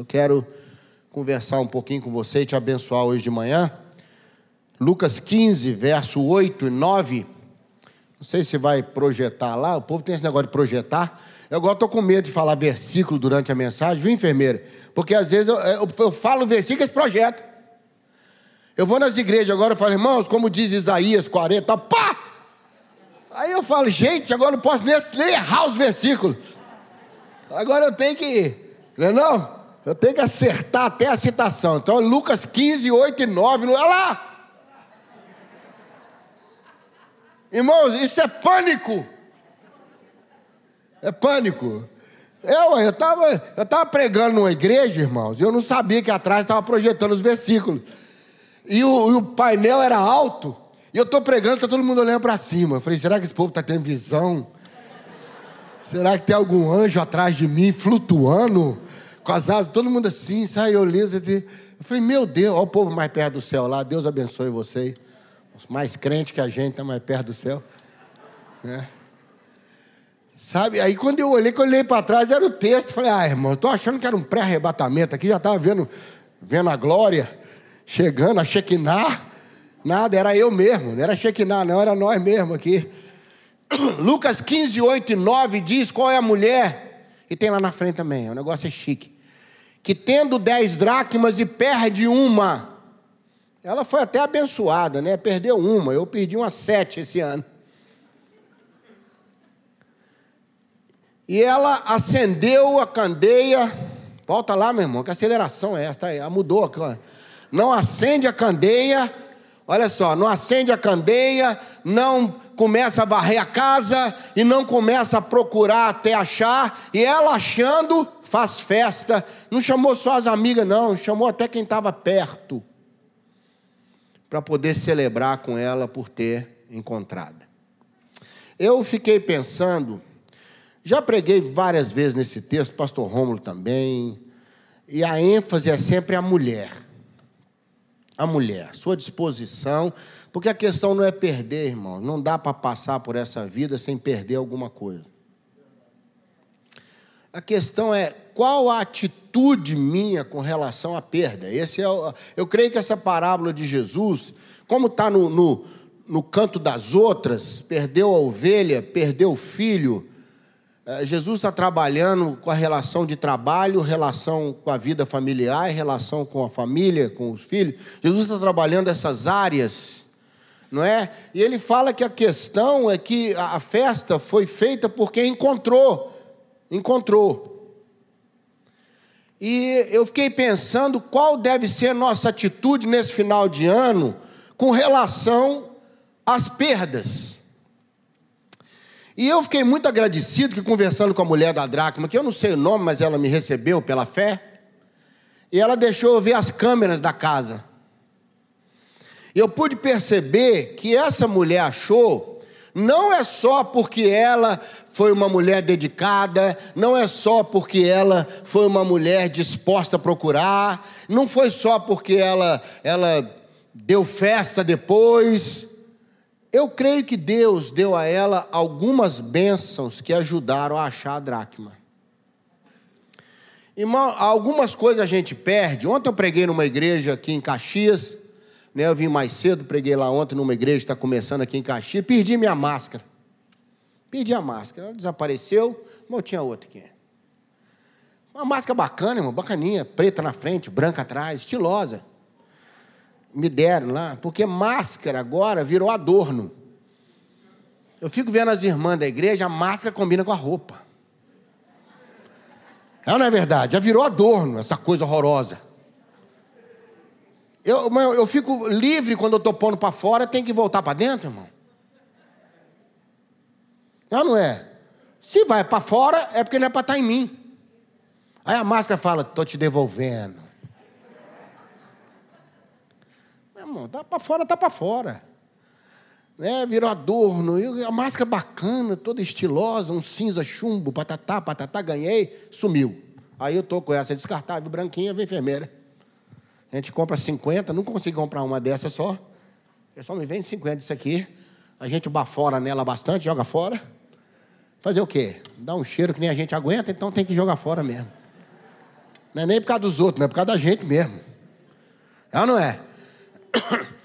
Eu quero conversar um pouquinho com você e te abençoar hoje de manhã. Lucas 15, verso 8 e 9. Não sei se vai projetar lá, o povo tem esse negócio de projetar. Eu agora estou com medo de falar versículo durante a mensagem, viu, enfermeira? Porque às vezes eu, eu, eu falo versículo e esse projeto. Eu vou nas igrejas agora e falo, irmãos, como diz Isaías 40, pá! Aí eu falo, gente, agora não posso nem errar os versículos. Agora eu tenho que, não é não? Eu tenho que acertar até a citação. Então, Lucas 15, 8 e 9, olha lá! Irmãos, isso é pânico. É pânico. Eu eu estava eu tava pregando numa igreja, irmãos, e eu não sabia que atrás estava projetando os versículos. E o, e o painel era alto, e eu estou pregando, está todo mundo olhando para cima. Eu falei, será que esse povo está tendo visão? Será que tem algum anjo atrás de mim flutuando? Com as asas, todo mundo assim, sai olhando. Eu falei, meu Deus, olha o povo mais perto do céu lá, Deus abençoe vocês. Os mais crentes que a gente está mais perto do céu. É. Sabe? Aí quando eu olhei, quando eu olhei para trás, era o texto. Falei, ah, irmão, estou achando que era um pré-arrebatamento aqui, já estava vendo, vendo a glória, chegando, a Shekinah. Nada, era eu mesmo, não era Shekinah, não, era nós mesmo aqui. Lucas 15, 8 e 9 diz qual é a mulher, e tem lá na frente também, o negócio é chique. Que tendo dez dracmas e perde uma, ela foi até abençoada, né? Perdeu uma, eu perdi umas sete esse ano. E ela acendeu a candeia. Volta lá, meu irmão, que aceleração é essa? Ela mudou. Não acende a candeia. Olha só, não acende a candeia, não começa a varrer a casa e não começa a procurar até achar. E ela achando, faz festa. Não chamou só as amigas, não, chamou até quem estava perto para poder celebrar com ela por ter encontrado. Eu fiquei pensando já preguei várias vezes nesse texto, pastor Rômulo também, e a ênfase é sempre a mulher. A mulher, sua disposição, porque a questão não é perder, irmão, não dá para passar por essa vida sem perder alguma coisa. A questão é qual a atitude minha com relação à perda. Esse é o, eu creio que essa parábola de Jesus, como está no, no, no canto das outras, perdeu a ovelha, perdeu o filho, é, Jesus está trabalhando com a relação de trabalho, relação com a vida familiar, relação com a família, com os filhos. Jesus está trabalhando essas áreas, não é? E ele fala que a questão é que a festa foi feita porque encontrou, encontrou. E eu fiquei pensando qual deve ser a nossa atitude nesse final de ano com relação às perdas. E eu fiquei muito agradecido que conversando com a mulher da dracma, que eu não sei o nome, mas ela me recebeu pela fé, e ela deixou eu ver as câmeras da casa. Eu pude perceber que essa mulher achou, não é só porque ela foi uma mulher dedicada, não é só porque ela foi uma mulher disposta a procurar, não foi só porque ela, ela deu festa depois, eu creio que Deus deu a ela algumas bênçãos que ajudaram a achar a dracma. Irmão, algumas coisas a gente perde. Ontem eu preguei numa igreja aqui em Caxias. Né, eu vim mais cedo, preguei lá ontem numa igreja está começando aqui em Caxias. Perdi minha máscara. Perdi a máscara. Ela desapareceu, mas eu tinha outra aqui. Uma máscara bacana, irmão, bacaninha. Preta na frente, branca atrás, estilosa me deram lá, porque máscara agora virou adorno. Eu fico vendo as irmãs da igreja, a máscara combina com a roupa. É ou não é verdade? Já virou adorno essa coisa horrorosa. Eu, eu fico livre quando eu estou pondo para fora, tem que voltar para dentro, irmão. Não, não é? Se vai para fora, é porque não é para estar tá em mim. Aí a máscara fala: estou te devolvendo. irmão, tá para fora, tá para fora. Né? Virou adorno, e a máscara bacana, toda estilosa, um cinza chumbo, patatá, patatá, ganhei, sumiu. Aí eu tô com essa descartável, branquinha, vem enfermeira. A gente compra 50, nunca consegui comprar uma dessa só. Eu só me vende 50 disso aqui. A gente bafora nela bastante, joga fora. Fazer o quê? Dá um cheiro que nem a gente aguenta, então tem que jogar fora mesmo. Não é nem por causa dos outros, não é por causa da gente mesmo. É não é?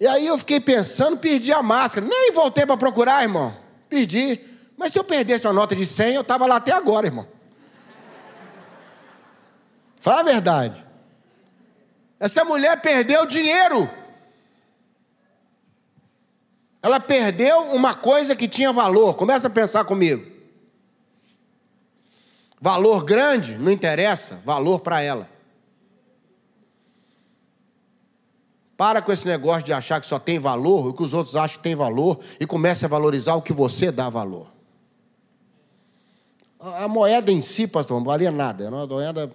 E aí eu fiquei pensando, perdi a máscara. Nem voltei para procurar, irmão. Perdi. Mas se eu perdesse uma nota de 100, eu estava lá até agora, irmão. Fala a verdade. Essa mulher perdeu dinheiro. Ela perdeu uma coisa que tinha valor. Começa a pensar comigo. Valor grande, não interessa, valor para ela. Para com esse negócio de achar que só tem valor, o que os outros acham que tem valor, e comece a valorizar o que você dá valor. A moeda em si, pastor, não valia nada. Era uma moeda,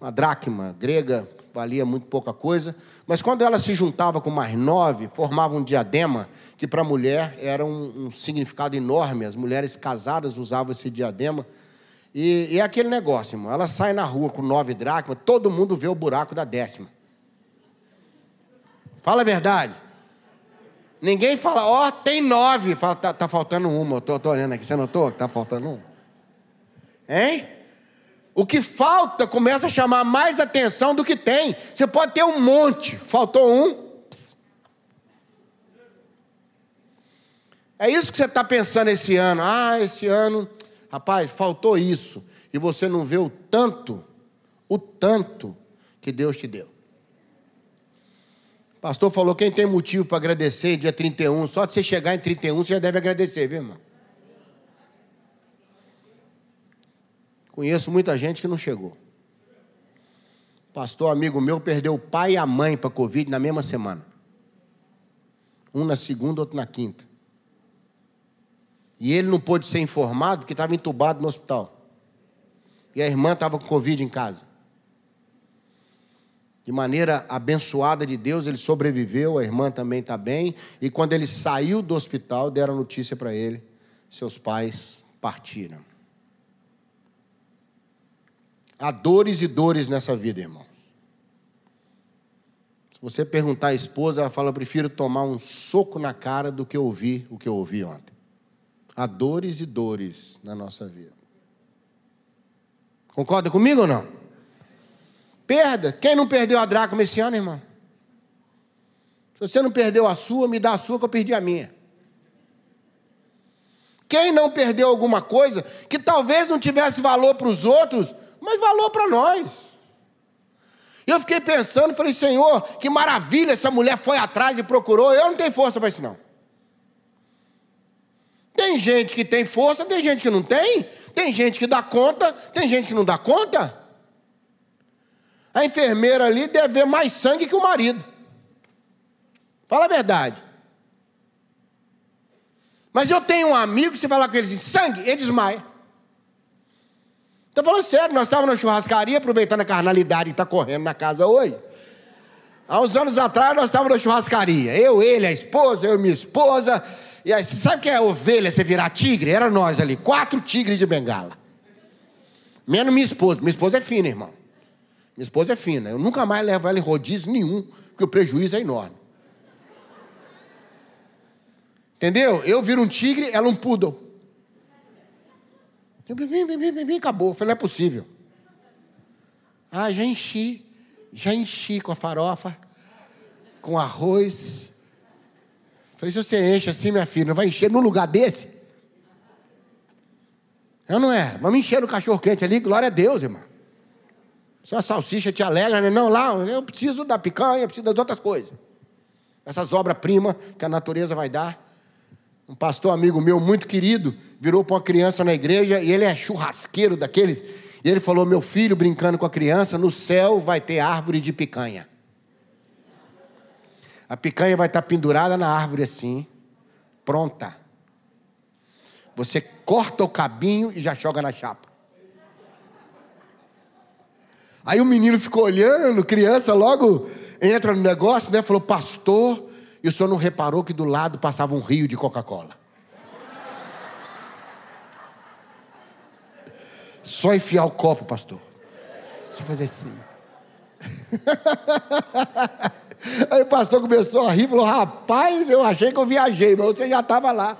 uma dracma grega, valia muito pouca coisa. Mas quando ela se juntava com mais nove, formava um diadema, que para a mulher era um, um, significado enorme. As mulheres casadas usavam esse diadema. E, é aquele negócio, irmão. Ela sai na rua com nove dracmas, todo mundo vê o buraco da décima. Fala a verdade. Ninguém fala, ó, oh, tem nove. Fala, tá, tá faltando uma. Eu tô, tô olhando aqui, você notou que tá faltando uma? Hein? O que falta começa a chamar mais atenção do que tem. Você pode ter um monte, faltou um. É isso que você está pensando esse ano. Ah, esse ano, rapaz, faltou isso. E você não vê o tanto, o tanto que Deus te deu. Pastor falou: quem tem motivo para agradecer dia 31, só de você chegar em 31, você já deve agradecer, viu, irmão? Conheço muita gente que não chegou. Pastor, amigo meu, perdeu o pai e a mãe para Covid na mesma semana. Um na segunda, outro na quinta. E ele não pôde ser informado porque estava entubado no hospital. E a irmã estava com Covid em casa de maneira abençoada de Deus, ele sobreviveu, a irmã também está bem. E quando ele saiu do hospital, deram notícia para ele: seus pais partiram. Há dores e dores nessa vida, irmãos. Se você perguntar à esposa, ela fala: prefiro tomar um soco na cara do que ouvir o que eu ouvi ontem. Há dores e dores na nossa vida. Concorda comigo ou não? Perda. Quem não perdeu a dracma esse ano, irmão? Se você não perdeu a sua, me dá a sua que eu perdi a minha. Quem não perdeu alguma coisa que talvez não tivesse valor para os outros, mas valor para nós. E eu fiquei pensando, falei, Senhor, que maravilha, essa mulher foi atrás e procurou. Eu não tenho força para isso, não. Tem gente que tem força, tem gente que não tem. Tem gente que dá conta, tem gente que não dá conta. A enfermeira ali deve ver mais sangue que o marido. Fala a verdade. Mas eu tenho um amigo você fala com ele assim, sangue, ele desmaia. Estou falando sério, nós estávamos na churrascaria, aproveitando a carnalidade que está correndo na casa hoje. Há uns anos atrás nós estávamos na churrascaria. Eu, ele, a esposa, eu minha esposa. E aí, sabe o que é ovelha, você virar tigre? Era nós ali, quatro tigres de bengala. Menos minha esposa. Minha esposa é fina, irmão. Minha esposa é fina. Eu nunca mais levo ela em rodízio nenhum, porque o prejuízo é enorme. Entendeu? Eu viro um tigre, ela um poodle. Acabou. Falei, não é possível. Ah, já enchi. Já enchi com a farofa, com arroz. Falei, se você enche assim, minha filha, não vai encher num lugar desse? Eu não é. Vamos encher no cachorro quente ali, glória a Deus, irmão. Se a salsicha te alegra, né? não, lá eu preciso da picanha, eu preciso das outras coisas. Essas obras-primas que a natureza vai dar. Um pastor amigo meu, muito querido, virou para uma criança na igreja e ele é churrasqueiro daqueles. E ele falou: Meu filho, brincando com a criança, no céu vai ter árvore de picanha. A picanha vai estar pendurada na árvore assim, pronta. Você corta o cabinho e já joga na chapa. Aí o menino ficou olhando, criança, logo entra no negócio, né? Falou, pastor, e o senhor não reparou que do lado passava um rio de Coca-Cola? Só enfiar o copo, pastor. Só fazer assim. Aí o pastor começou a rir e falou: Rapaz, eu achei que eu viajei, mas você já estava lá.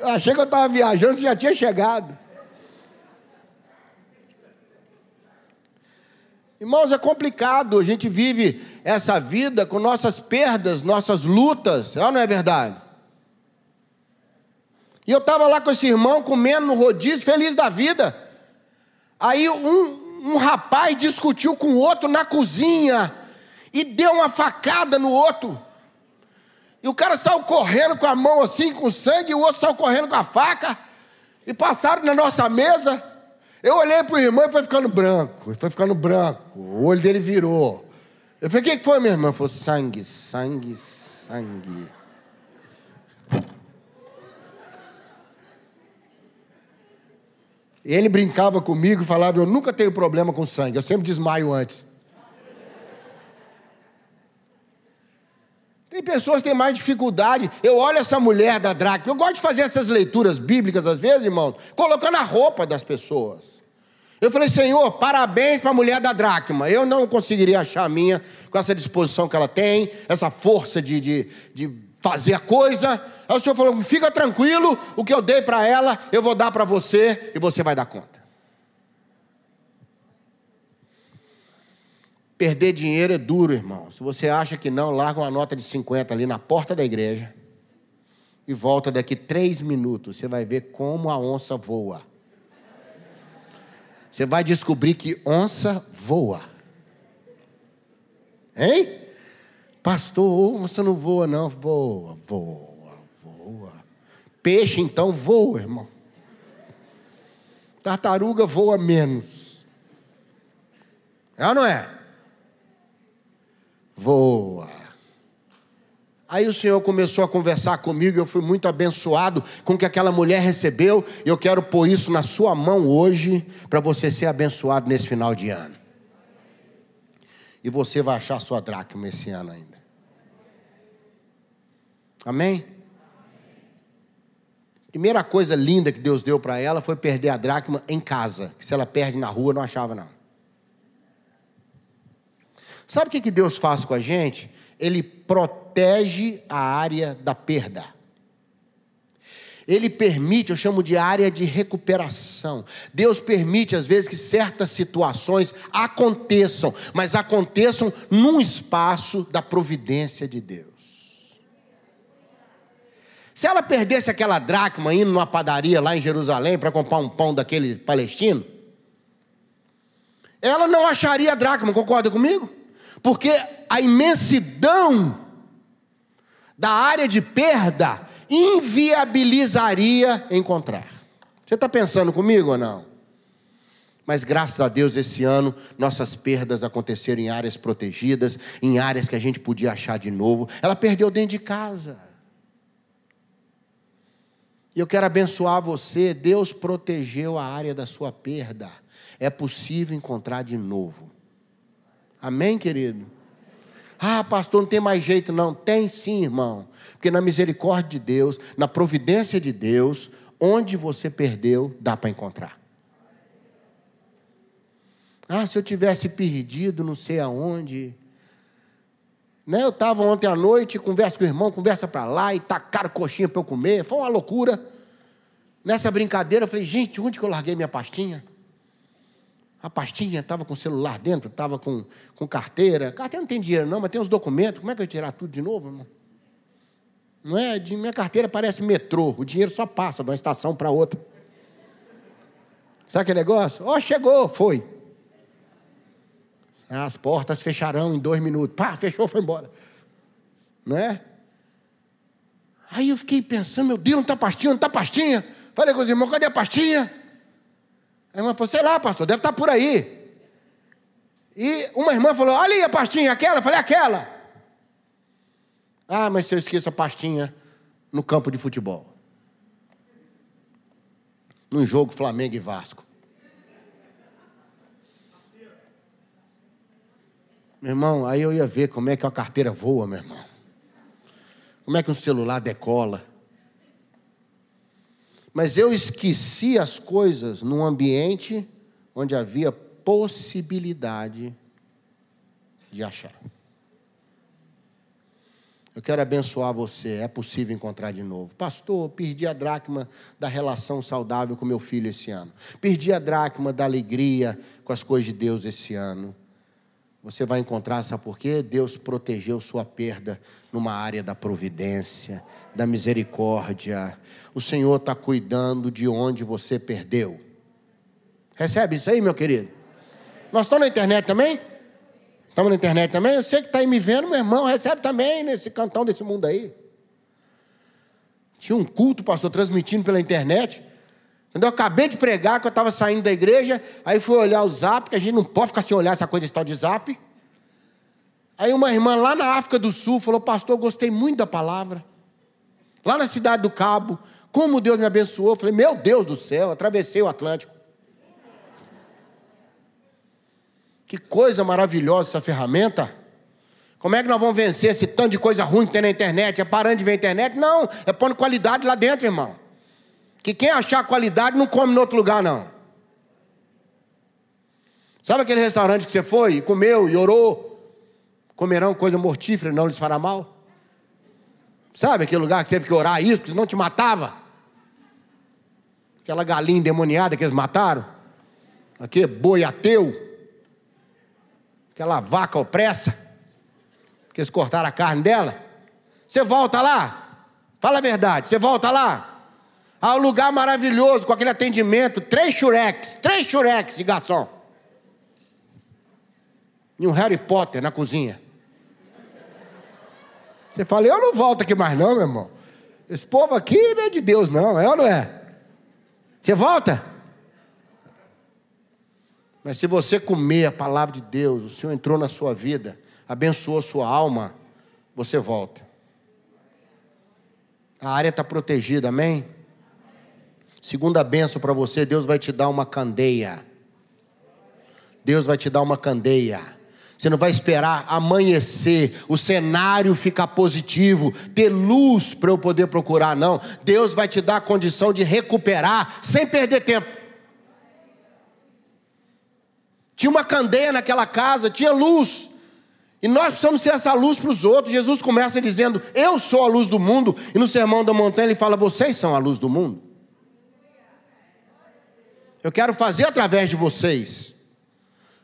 Eu achei que eu estava viajando, você já tinha chegado. Irmãos, é complicado. A gente vive essa vida com nossas perdas, nossas lutas. Não é verdade? E eu estava lá com esse irmão comendo no rodízio, feliz da vida. Aí um, um rapaz discutiu com o outro na cozinha e deu uma facada no outro. E o cara saiu correndo com a mão assim, com sangue, e o outro saiu correndo com a faca. E passaram na nossa mesa. Eu olhei para o irmão e foi ficando branco. Foi ficando branco. O olho dele virou. Eu falei, o que foi, minha irmã? Falou, sangue, sangue, sangue. Ele brincava comigo e falava: Eu nunca tenho problema com sangue, eu sempre desmaio antes. Tem pessoas que têm mais dificuldade. Eu olho essa mulher da dracma. Eu gosto de fazer essas leituras bíblicas, às vezes, irmão, colocando a roupa das pessoas. Eu falei, Senhor, parabéns para a mulher da dracma. Eu não conseguiria achar a minha com essa disposição que ela tem, essa força de, de, de fazer a coisa. Aí o Senhor falou: fica tranquilo, o que eu dei para ela, eu vou dar para você e você vai dar conta. Perder dinheiro é duro, irmão. Se você acha que não, larga uma nota de 50 ali na porta da igreja e volta daqui três minutos. Você vai ver como a onça voa. Você vai descobrir que onça voa. Hein? Pastor, você não voa, não. Voa, voa, voa. Peixe, então, voa, irmão. Tartaruga voa menos. É ou não é? Voa. Aí o Senhor começou a conversar comigo, eu fui muito abençoado com o que aquela mulher recebeu, e eu quero pôr isso na sua mão hoje, para você ser abençoado nesse final de ano. E você vai achar sua dracma esse ano ainda. Amém? Primeira coisa linda que Deus deu para ela foi perder a dracma em casa, que se ela perde na rua não achava não. Sabe o que Deus faz com a gente? Ele protege a área da perda. Ele permite, eu chamo de área de recuperação. Deus permite, às vezes, que certas situações aconteçam, mas aconteçam num espaço da providência de Deus. Se ela perdesse aquela dracma indo numa padaria lá em Jerusalém para comprar um pão daquele palestino, ela não acharia a dracma, concorda comigo? Porque a imensidão da área de perda inviabilizaria encontrar. Você está pensando comigo ou não? Mas graças a Deus, esse ano, nossas perdas aconteceram em áreas protegidas, em áreas que a gente podia achar de novo. Ela perdeu dentro de casa. E eu quero abençoar você. Deus protegeu a área da sua perda. É possível encontrar de novo. Amém, querido? Ah, pastor, não tem mais jeito, não. Tem sim, irmão. Porque na misericórdia de Deus, na providência de Deus, onde você perdeu, dá para encontrar. Ah, se eu tivesse perdido, não sei aonde. Né? Eu estava ontem à noite, conversa com o irmão, conversa para lá, e tacaram coxinha para eu comer. Foi uma loucura. Nessa brincadeira, eu falei, gente, onde que eu larguei minha pastinha? A pastinha estava com o celular dentro, estava com, com carteira. Carteira não tem dinheiro, não, mas tem os documentos. Como é que eu ia tirar tudo de novo, irmão? Não é? De minha carteira parece metrô. O dinheiro só passa de uma estação para outra. Sabe aquele negócio? Ó, oh, chegou, foi. As portas fecharão em dois minutos. Pá, fechou, foi embora. Não é? Aí eu fiquei pensando, meu Deus, não está pastinha, não está pastinha. Falei com os irmãos, cadê a pastinha? A irmã falou, sei lá, pastor, deve estar tá por aí. E uma irmã falou, olha aí a pastinha, aquela? Eu falei, aquela. Ah, mas se eu esqueço a pastinha no campo de futebol. Num jogo Flamengo e Vasco. Meu irmão, aí eu ia ver como é que a carteira voa, meu irmão. Como é que um celular decola. Mas eu esqueci as coisas num ambiente onde havia possibilidade de achar. Eu quero abençoar você. É possível encontrar de novo. Pastor, perdi a dracma da relação saudável com meu filho esse ano. Perdi a dracma da alegria com as coisas de Deus esse ano. Você vai encontrar, sabe por quê? Deus protegeu sua perda numa área da providência, da misericórdia. O Senhor está cuidando de onde você perdeu. Recebe isso aí, meu querido? Nós estamos na internet também? Estamos na internet também? Eu sei que está aí me vendo, meu irmão, recebe também nesse cantão desse mundo aí. Tinha um culto, pastor, transmitindo pela internet. Quando eu acabei de pregar, que eu estava saindo da igreja, aí fui olhar o zap, que a gente não pode ficar sem olhar essa coisa de tal de zap. Aí uma irmã lá na África do Sul falou, pastor, gostei muito da palavra. Lá na cidade do Cabo, como Deus me abençoou. Eu falei, meu Deus do céu, atravessei o Atlântico. Que coisa maravilhosa essa ferramenta. Como é que nós vamos vencer esse tanto de coisa ruim que tem na internet? É parando de ver a internet? Não, é pondo qualidade lá dentro, irmão. Que quem achar qualidade não come em outro lugar, não. Sabe aquele restaurante que você foi comeu e orou? Comerão coisa mortífera, não lhes fará mal? Sabe aquele lugar que teve que orar isso, porque senão te matava? Aquela galinha endemoniada que eles mataram? Aquele boi ateu? Aquela vaca opressa? Que eles cortaram a carne dela? Você volta lá? Fala a verdade, você volta lá? Ao lugar maravilhoso, com aquele atendimento, três churex, três churex de garçom. E um Harry Potter na cozinha. Você fala, eu não volto aqui mais não, meu irmão. Esse povo aqui não é de Deus não, é ou não é? Você volta? Mas se você comer a palavra de Deus, o Senhor entrou na sua vida, abençoou sua alma, você volta. A área está protegida, amém? Segunda benção para você, Deus vai te dar uma candeia. Deus vai te dar uma candeia. Você não vai esperar amanhecer, o cenário ficar positivo, ter luz para eu poder procurar, não. Deus vai te dar a condição de recuperar sem perder tempo. Tinha uma candeia naquela casa, tinha luz. E nós precisamos ser essa luz para os outros. Jesus começa dizendo: Eu sou a luz do mundo. E no sermão da montanha ele fala: Vocês são a luz do mundo. Eu quero fazer através de vocês.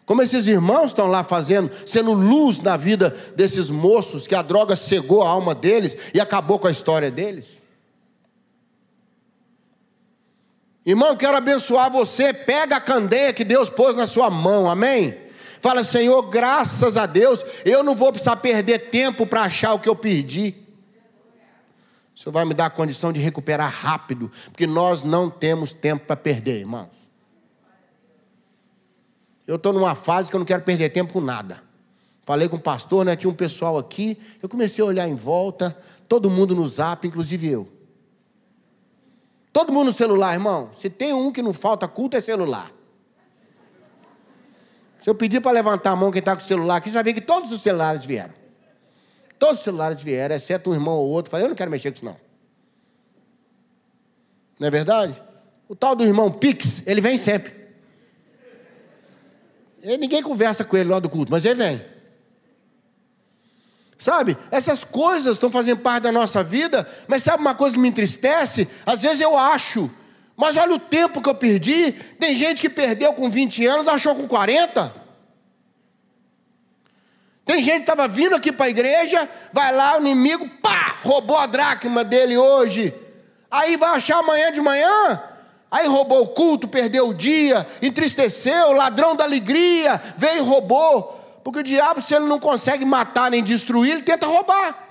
Como esses irmãos estão lá fazendo, sendo luz na vida desses moços que a droga cegou a alma deles e acabou com a história deles. Irmão, quero abençoar você. Pega a candeia que Deus pôs na sua mão, amém? Fala, Senhor, graças a Deus, eu não vou precisar perder tempo para achar o que eu perdi. O Senhor vai me dar a condição de recuperar rápido, porque nós não temos tempo para perder, irmãos. Eu estou numa fase que eu não quero perder tempo com nada. Falei com o pastor, né? Tinha um pessoal aqui. Eu comecei a olhar em volta, todo mundo no zap, inclusive eu. Todo mundo no celular, irmão. Se tem um que não falta culto, é celular. Se eu pedir para levantar a mão quem está com o celular aqui, você vai ver que todos os celulares vieram. Todos os celulares vieram, exceto um irmão ou outro. Falei, eu não quero mexer com isso, não. Não é verdade? O tal do irmão Pix, ele vem sempre. E ninguém conversa com ele lá do culto, mas ele vem. Sabe, essas coisas estão fazendo parte da nossa vida, mas sabe uma coisa que me entristece? Às vezes eu acho, mas olha o tempo que eu perdi. Tem gente que perdeu com 20 anos, achou com 40. Tem gente que estava vindo aqui para a igreja, vai lá, o inimigo, pá, roubou a dracma dele hoje. Aí vai achar amanhã de manhã, Aí roubou o culto, perdeu o dia, entristeceu, ladrão da alegria, veio e roubou. Porque o diabo, se ele não consegue matar nem destruir, ele tenta roubar.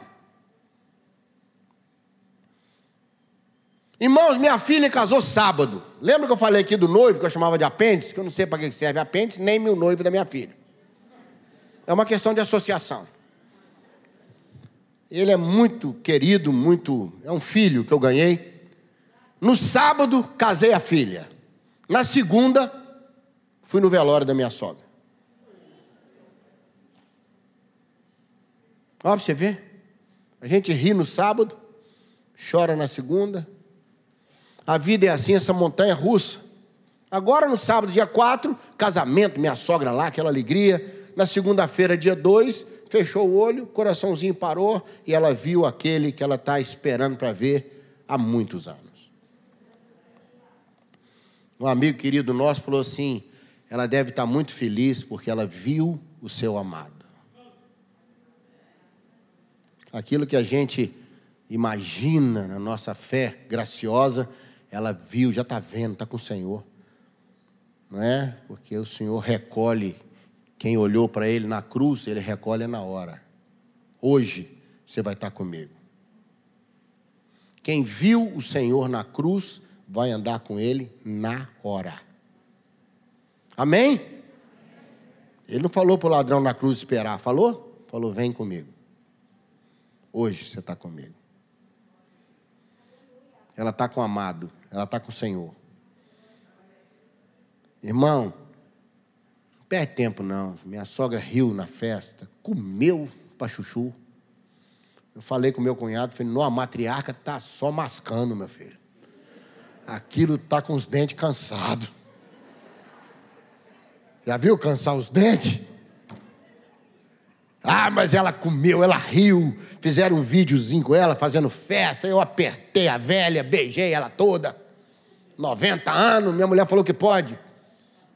Irmãos, minha filha casou sábado. Lembra que eu falei aqui do noivo, que eu chamava de apêndice? Que eu não sei para que serve apêndice, nem meu noivo da minha filha. É uma questão de associação. Ele é muito querido, muito. É um filho que eu ganhei. No sábado, casei a filha. Na segunda, fui no velório da minha sogra. Ó, pra você ver. A gente ri no sábado, chora na segunda. A vida é assim, essa montanha russa. Agora no sábado, dia 4, casamento, minha sogra lá, aquela alegria. Na segunda-feira, dia 2, fechou o olho, coraçãozinho parou e ela viu aquele que ela está esperando para ver há muitos anos. Um amigo querido nosso falou assim: ela deve estar muito feliz porque ela viu o seu amado. Aquilo que a gente imagina na nossa fé graciosa, ela viu, já está vendo, está com o Senhor. Não é? Porque o Senhor recolhe quem olhou para Ele na cruz, Ele recolhe na hora. Hoje você vai estar comigo. Quem viu o Senhor na cruz, vai andar com Ele na hora. Amém? Ele não falou para o ladrão na cruz esperar, falou? Falou, vem comigo. Hoje você está comigo. Ela está com o amado, ela está com o Senhor. Irmão, não perde tempo não. Minha sogra riu na festa, comeu para chuchu. Eu falei com meu cunhado, falei, não, a matriarca está só mascando, meu filho. Aquilo está com os dentes cansados. Já viu cansar os dentes? Ah, mas ela comeu, ela riu. Fizeram um videozinho com ela fazendo festa. Eu apertei a velha, beijei ela toda. 90 anos, minha mulher falou que pode.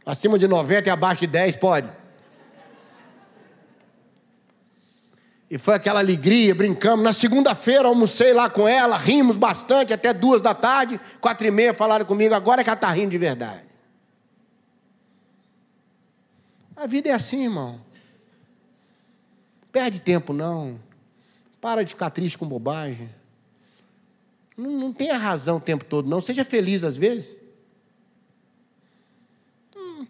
Acima de 90 e abaixo de 10 pode. E foi aquela alegria, brincamos. Na segunda-feira almocei lá com ela, rimos bastante até duas da tarde, quatro e meia falaram comigo, agora é que ela está rindo de verdade. A vida é assim, irmão. Perde tempo não. Para de ficar triste com bobagem. Não, não tenha razão o tempo todo, não. Seja feliz às vezes. Hum,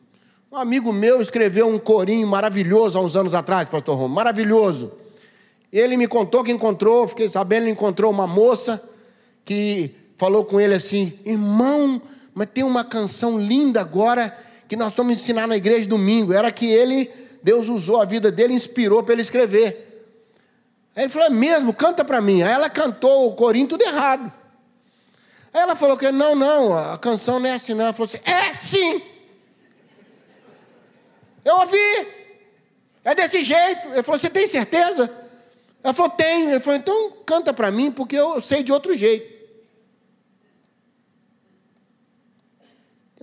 um amigo meu escreveu um corinho maravilhoso há uns anos atrás, pastor Romo, maravilhoso. Ele me contou que encontrou, fiquei sabendo, ele encontrou uma moça que falou com ele assim: irmão, mas tem uma canção linda agora que nós estamos ensinando na igreja domingo. Era que ele, Deus usou a vida dele, inspirou para ele escrever. Aí ele falou: é mesmo, canta para mim. Aí ela cantou o corinho tudo errado. Aí ela falou que não, não, a canção não é assim, não. Ela falou assim: é sim. Eu ouvi. É desse jeito. Ele falou: você tem certeza? Ela falou: tenho. Ele falou: então canta para mim, porque eu sei de outro jeito.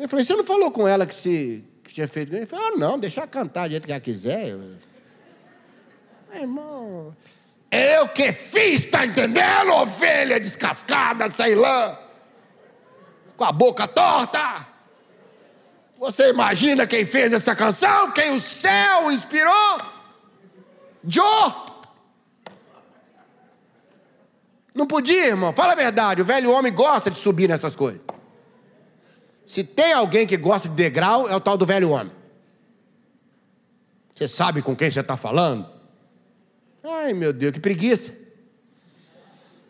Eu falei, você não falou com ela que, se, que tinha feito? Ele falou, ah, não, deixa ela cantar do jeito que ela quiser. Meu irmão, eu que fiz, tá entendendo, ovelha descascada, sei lá, com a boca torta. Você imagina quem fez essa canção? Quem o céu inspirou? Joe. Não podia, irmão. Fala a verdade. O velho homem gosta de subir nessas coisas. Se tem alguém que gosta de degrau, é o tal do velho homem. Você sabe com quem você está falando? Ai, meu Deus, que preguiça.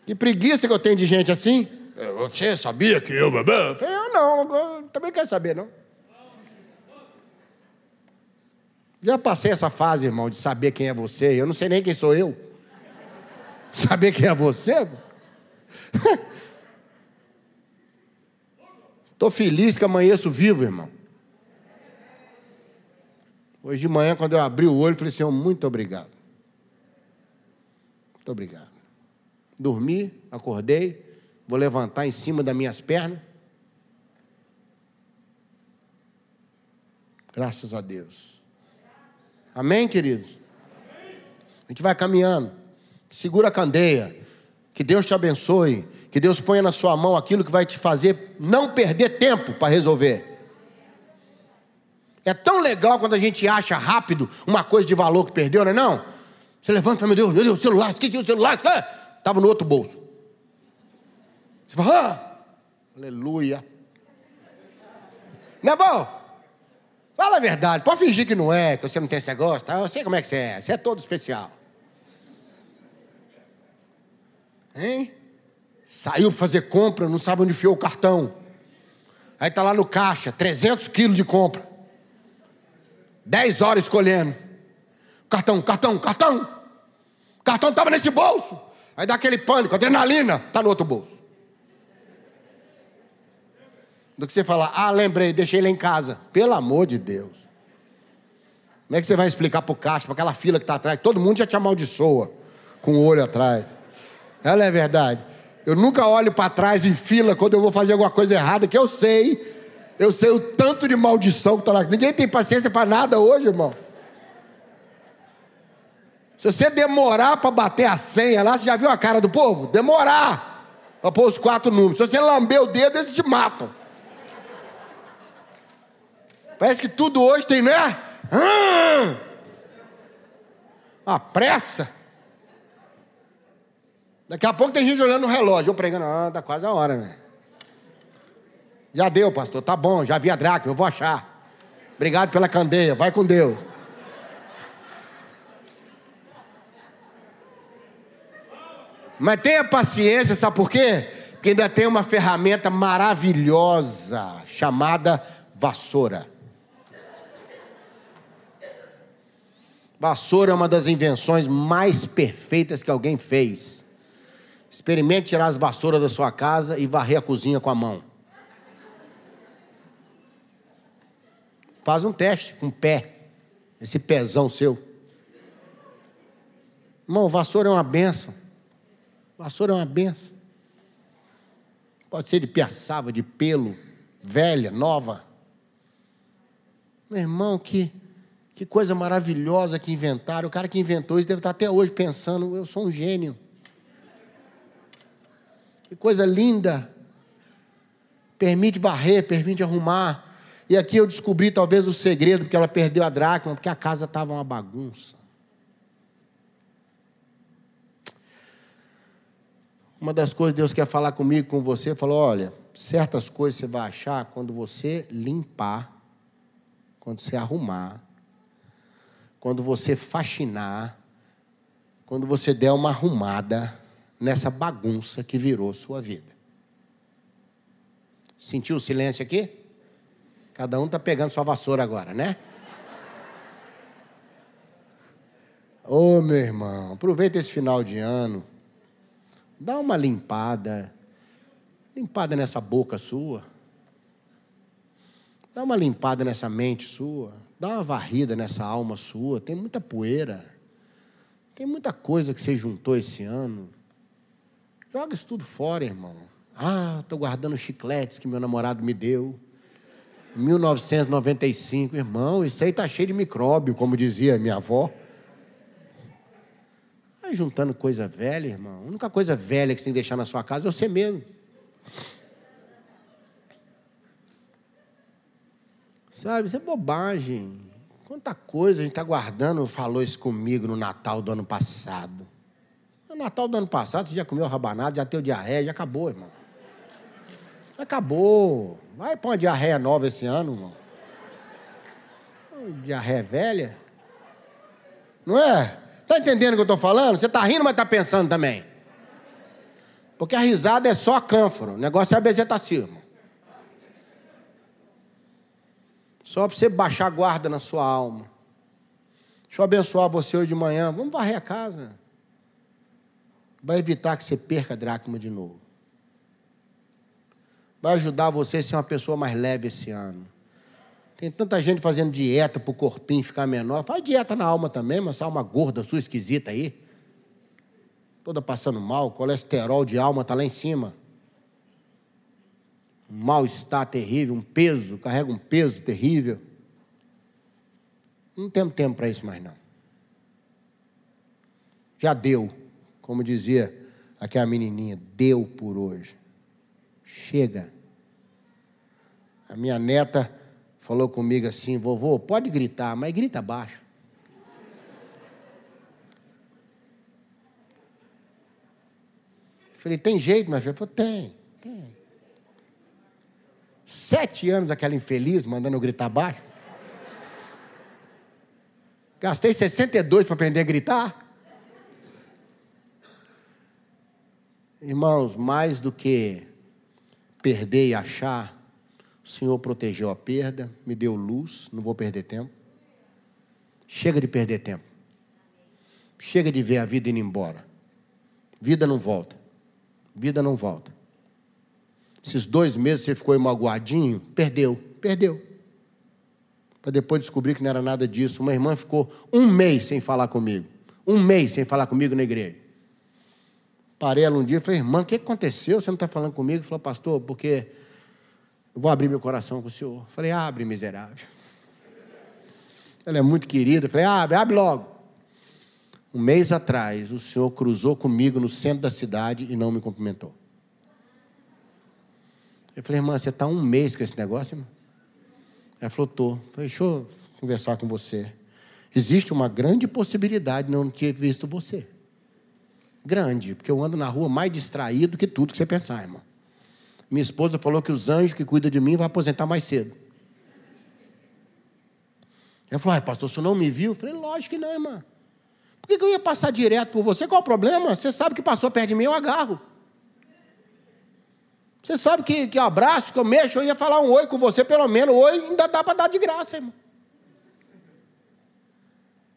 Que preguiça que eu tenho de gente assim. É, você sabia que eu... Eu falei, eu não, eu também quero saber, não. Já passei essa fase, irmão, de saber quem é você. Eu não sei nem quem sou eu. Saber quem é você? Estou feliz que amanheço vivo, irmão. Hoje de manhã, quando eu abri o olho, falei, Senhor, muito obrigado. Muito obrigado. Dormi, acordei, vou levantar em cima das minhas pernas. Graças a Deus. Amém, queridos? A gente vai caminhando. Segura a candeia. Que Deus te abençoe. Que Deus ponha na sua mão aquilo que vai te fazer não perder tempo para resolver. É tão legal quando a gente acha rápido uma coisa de valor que perdeu, não é não? Você levanta, meu Deus, meu Deus, o celular, esqueci o celular, estava no outro bolso. Você fala, ah, aleluia. Não é bom? Fala a verdade, pode fingir que não é, que você não tem esse negócio, tá? eu sei como é que você é, você é todo especial. Hein? Saiu para fazer compra, não sabe onde enfiou o cartão. Aí está lá no caixa, 300 quilos de compra. 10 horas escolhendo. Cartão, cartão, cartão. Cartão estava nesse bolso. Aí dá aquele pânico, adrenalina, está no outro bolso. Do que você falar, ah, lembrei, deixei ele em casa. Pelo amor de Deus. Como é que você vai explicar para o caixa, para aquela fila que está atrás? Todo mundo já te amaldiçoa com o olho atrás. Ela é verdade. Eu nunca olho para trás em fila quando eu vou fazer alguma coisa errada, que eu sei. Eu sei o tanto de maldição que está lá. Ninguém tem paciência para nada hoje, irmão. Se você demorar para bater a senha lá, você já viu a cara do povo? Demorar para pôr os quatro números. Se você lamber o dedo, eles te matam. Parece que tudo hoje tem, né? Ah! A pressa. Daqui a pouco tem gente olhando no relógio, eu pregando, ah, tá quase a hora, né? Já deu, pastor, tá bom, já vi a dracma, eu vou achar. Obrigado pela candeia, vai com Deus. Mas tenha paciência, sabe por quê? Porque ainda tem uma ferramenta maravilhosa chamada vassoura. Vassoura é uma das invenções mais perfeitas que alguém fez. Experimente tirar as vassouras da sua casa e varrer a cozinha com a mão. Faz um teste com o pé, esse pezão seu. Irmão, vassoura é uma benção. Vassoura é uma benção. Pode ser de piaçava, de pelo, velha, nova. Meu irmão, que, que coisa maravilhosa que inventaram. O cara que inventou isso deve estar até hoje pensando: eu sou um gênio. Que coisa linda. Permite varrer, permite arrumar. E aqui eu descobri talvez o segredo, porque ela perdeu a dracma, porque a casa estava uma bagunça. Uma das coisas que Deus quer falar comigo, com você, falou: olha, certas coisas você vai achar quando você limpar, quando você arrumar, quando você faxinar, quando você der uma arrumada nessa bagunça que virou sua vida. Sentiu o silêncio aqui? Cada um está pegando sua vassoura agora, né? Ô oh, meu irmão, aproveita esse final de ano. Dá uma limpada. Limpada nessa boca sua. Dá uma limpada nessa mente sua. Dá uma varrida nessa alma sua. Tem muita poeira. Tem muita coisa que você juntou esse ano. Joga isso tudo fora, irmão. Ah, estou guardando chicletes que meu namorado me deu. 1995, irmão, isso aí está cheio de micróbio, como dizia minha avó juntando coisa velha, irmão. A única coisa velha que você tem que deixar na sua casa é você mesmo. Sabe, isso é bobagem. Quanta coisa a gente está guardando, falou isso comigo no Natal do ano passado. No Natal do ano passado, você já comeu rabanado, já teve diarreia, já acabou, irmão. Já acabou. Vai pôr uma diarreia nova esse ano, irmão. Diarreia velha. Não é? Está entendendo o que eu estou falando? Você está rindo, mas está pensando também. Porque a risada é só cânforo. O negócio é a bezetacirmo. Só para você baixar a guarda na sua alma. Deixa eu abençoar você hoje de manhã. Vamos varrer a casa. Vai evitar que você perca a dracma de novo. Vai ajudar você a ser uma pessoa mais leve esse ano. Tem tanta gente fazendo dieta para o corpinho ficar menor. Faz dieta na alma também, mas essa alma gorda sua esquisita aí. Toda passando mal, colesterol de alma está lá em cima. Um mal-estar terrível, um peso, carrega um peso terrível. Não temos tempo para isso mais não. Já deu, como dizia aquela menininha, deu por hoje. Chega. A minha neta falou comigo assim: vovô, pode gritar, mas grita baixo. Falei, tem jeito, minha filha? Falei, tem, tem. Sete anos aquela infeliz mandando eu gritar baixo. Gastei 62 para aprender a gritar. Irmãos, mais do que perder e achar, o Senhor protegeu a perda, me deu luz, não vou perder tempo. Chega de perder tempo. Chega de ver a vida indo embora. Vida não volta. Vida não volta. Esses dois meses você ficou magoadinho, perdeu, perdeu. Para depois descobrir que não era nada disso. Uma irmã ficou um mês sem falar comigo. Um mês sem falar comigo na igreja. Parei ela um dia e falei, irmã, o que aconteceu? Você não está falando comigo? Falou, pastor, porque Eu vou abrir meu coração com o senhor. Falei, abre, miserável. Ela é muito querida. Falei, abre, abre logo. Um mês atrás, o senhor cruzou comigo no centro da cidade e não me cumprimentou. Eu falei, irmã, você está um mês com esse negócio, irmã? Ela falou, estou. Falei, deixa eu conversar com você. Existe uma grande possibilidade de não ter visto você. Grande, porque eu ando na rua mais distraído que tudo que você pensar, irmão. Minha esposa falou que os anjos que cuidam de mim vão aposentar mais cedo. Ela falou, pastor, você não me viu? Eu falei, lógico que não, irmã. Por que eu ia passar direto por você? Qual o problema? Você sabe que passou perto de mim, eu agarro. Você sabe que, que abraço, que eu mexo, eu ia falar um oi com você, pelo menos. Oi ainda dá para dar de graça, irmão.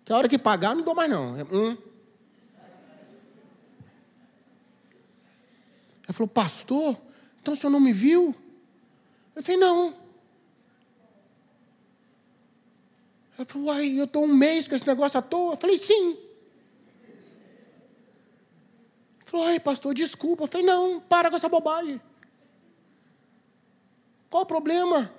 Que a hora que pagar, não dou mais não. Hum. Ela falou, pastor, então o senhor não me viu? Eu falei, não. Ela falou, uai, eu estou um mês com esse negócio à toa. Eu falei, sim. Ela falou, ai, pastor, desculpa. Eu falei, não, para com essa bobagem. Qual o problema?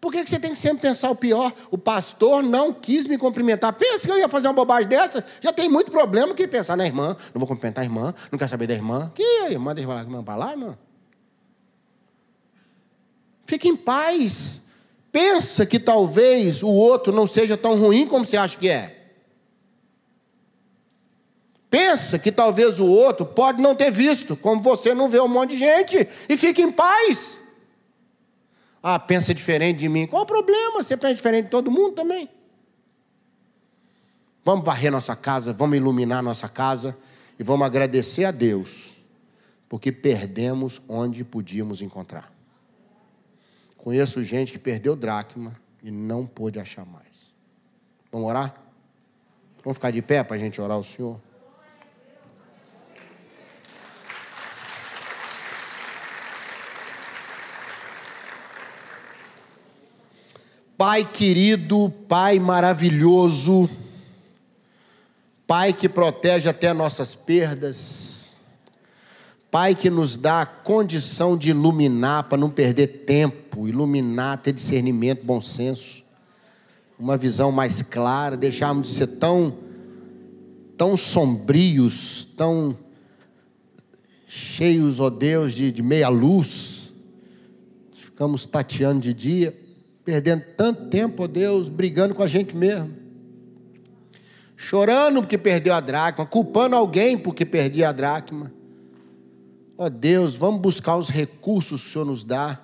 Por que você tem que sempre pensar o pior? O pastor não quis me cumprimentar. Pensa que eu ia fazer uma bobagem dessa? Já tem muito problema que pensar na irmã. Não vou cumprimentar a irmã, não quer saber da irmã. Que a irmã deixa a irmã para lá, irmã? Fique em paz. Pensa que talvez o outro não seja tão ruim como você acha que é. Pensa que talvez o outro pode não ter visto, como você não vê um monte de gente, e fique em paz. Ah, pensa diferente de mim. Qual o problema? Você pensa diferente de todo mundo também. Vamos varrer nossa casa, vamos iluminar nossa casa e vamos agradecer a Deus, porque perdemos onde podíamos encontrar. Conheço gente que perdeu dracma e não pôde achar mais. Vamos orar? Vamos ficar de pé para a gente orar ao Senhor? Pai querido, Pai maravilhoso, Pai que protege até nossas perdas, Pai que nos dá a condição de iluminar para não perder tempo, iluminar, ter discernimento, bom senso, uma visão mais clara, deixarmos de ser tão, tão sombrios, tão cheios, ó Deus, de, de meia luz, ficamos tateando de dia perdendo tanto tempo, ó Deus, brigando com a gente mesmo. Chorando porque perdeu a dracma, culpando alguém porque perdi a dracma. Ó Deus, vamos buscar os recursos que o Senhor nos dá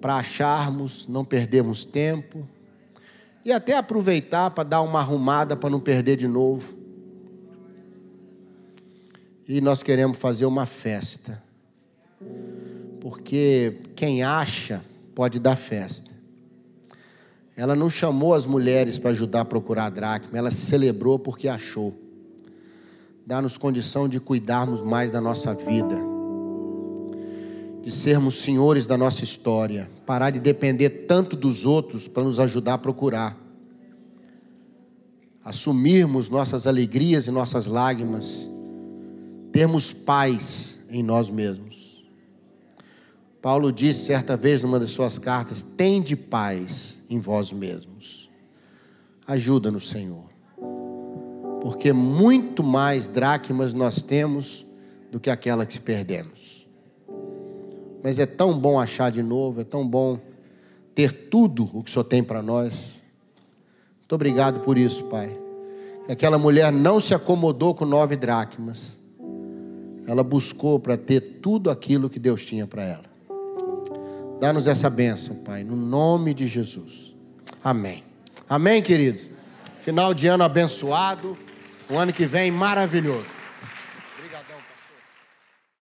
para acharmos, não perdermos tempo e até aproveitar para dar uma arrumada para não perder de novo. E nós queremos fazer uma festa. Porque quem acha pode dar festa. Ela não chamou as mulheres para ajudar a procurar a dracma, ela celebrou porque achou. Dá-nos condição de cuidarmos mais da nossa vida, de sermos senhores da nossa história, parar de depender tanto dos outros para nos ajudar a procurar. Assumirmos nossas alegrias e nossas lágrimas, termos paz em nós mesmos. Paulo disse certa vez numa das suas cartas: Tende paz em vós mesmos. Ajuda-nos, Senhor. Porque muito mais dracmas nós temos do que aquela que perdemos. Mas é tão bom achar de novo, é tão bom ter tudo o que o Senhor tem para nós. Muito obrigado por isso, Pai. Que aquela mulher não se acomodou com nove dracmas. Ela buscou para ter tudo aquilo que Deus tinha para ela. Dá-nos essa bênção, Pai, no nome de Jesus. Amém. Amém, queridos? Final de ano abençoado. O ano que vem maravilhoso.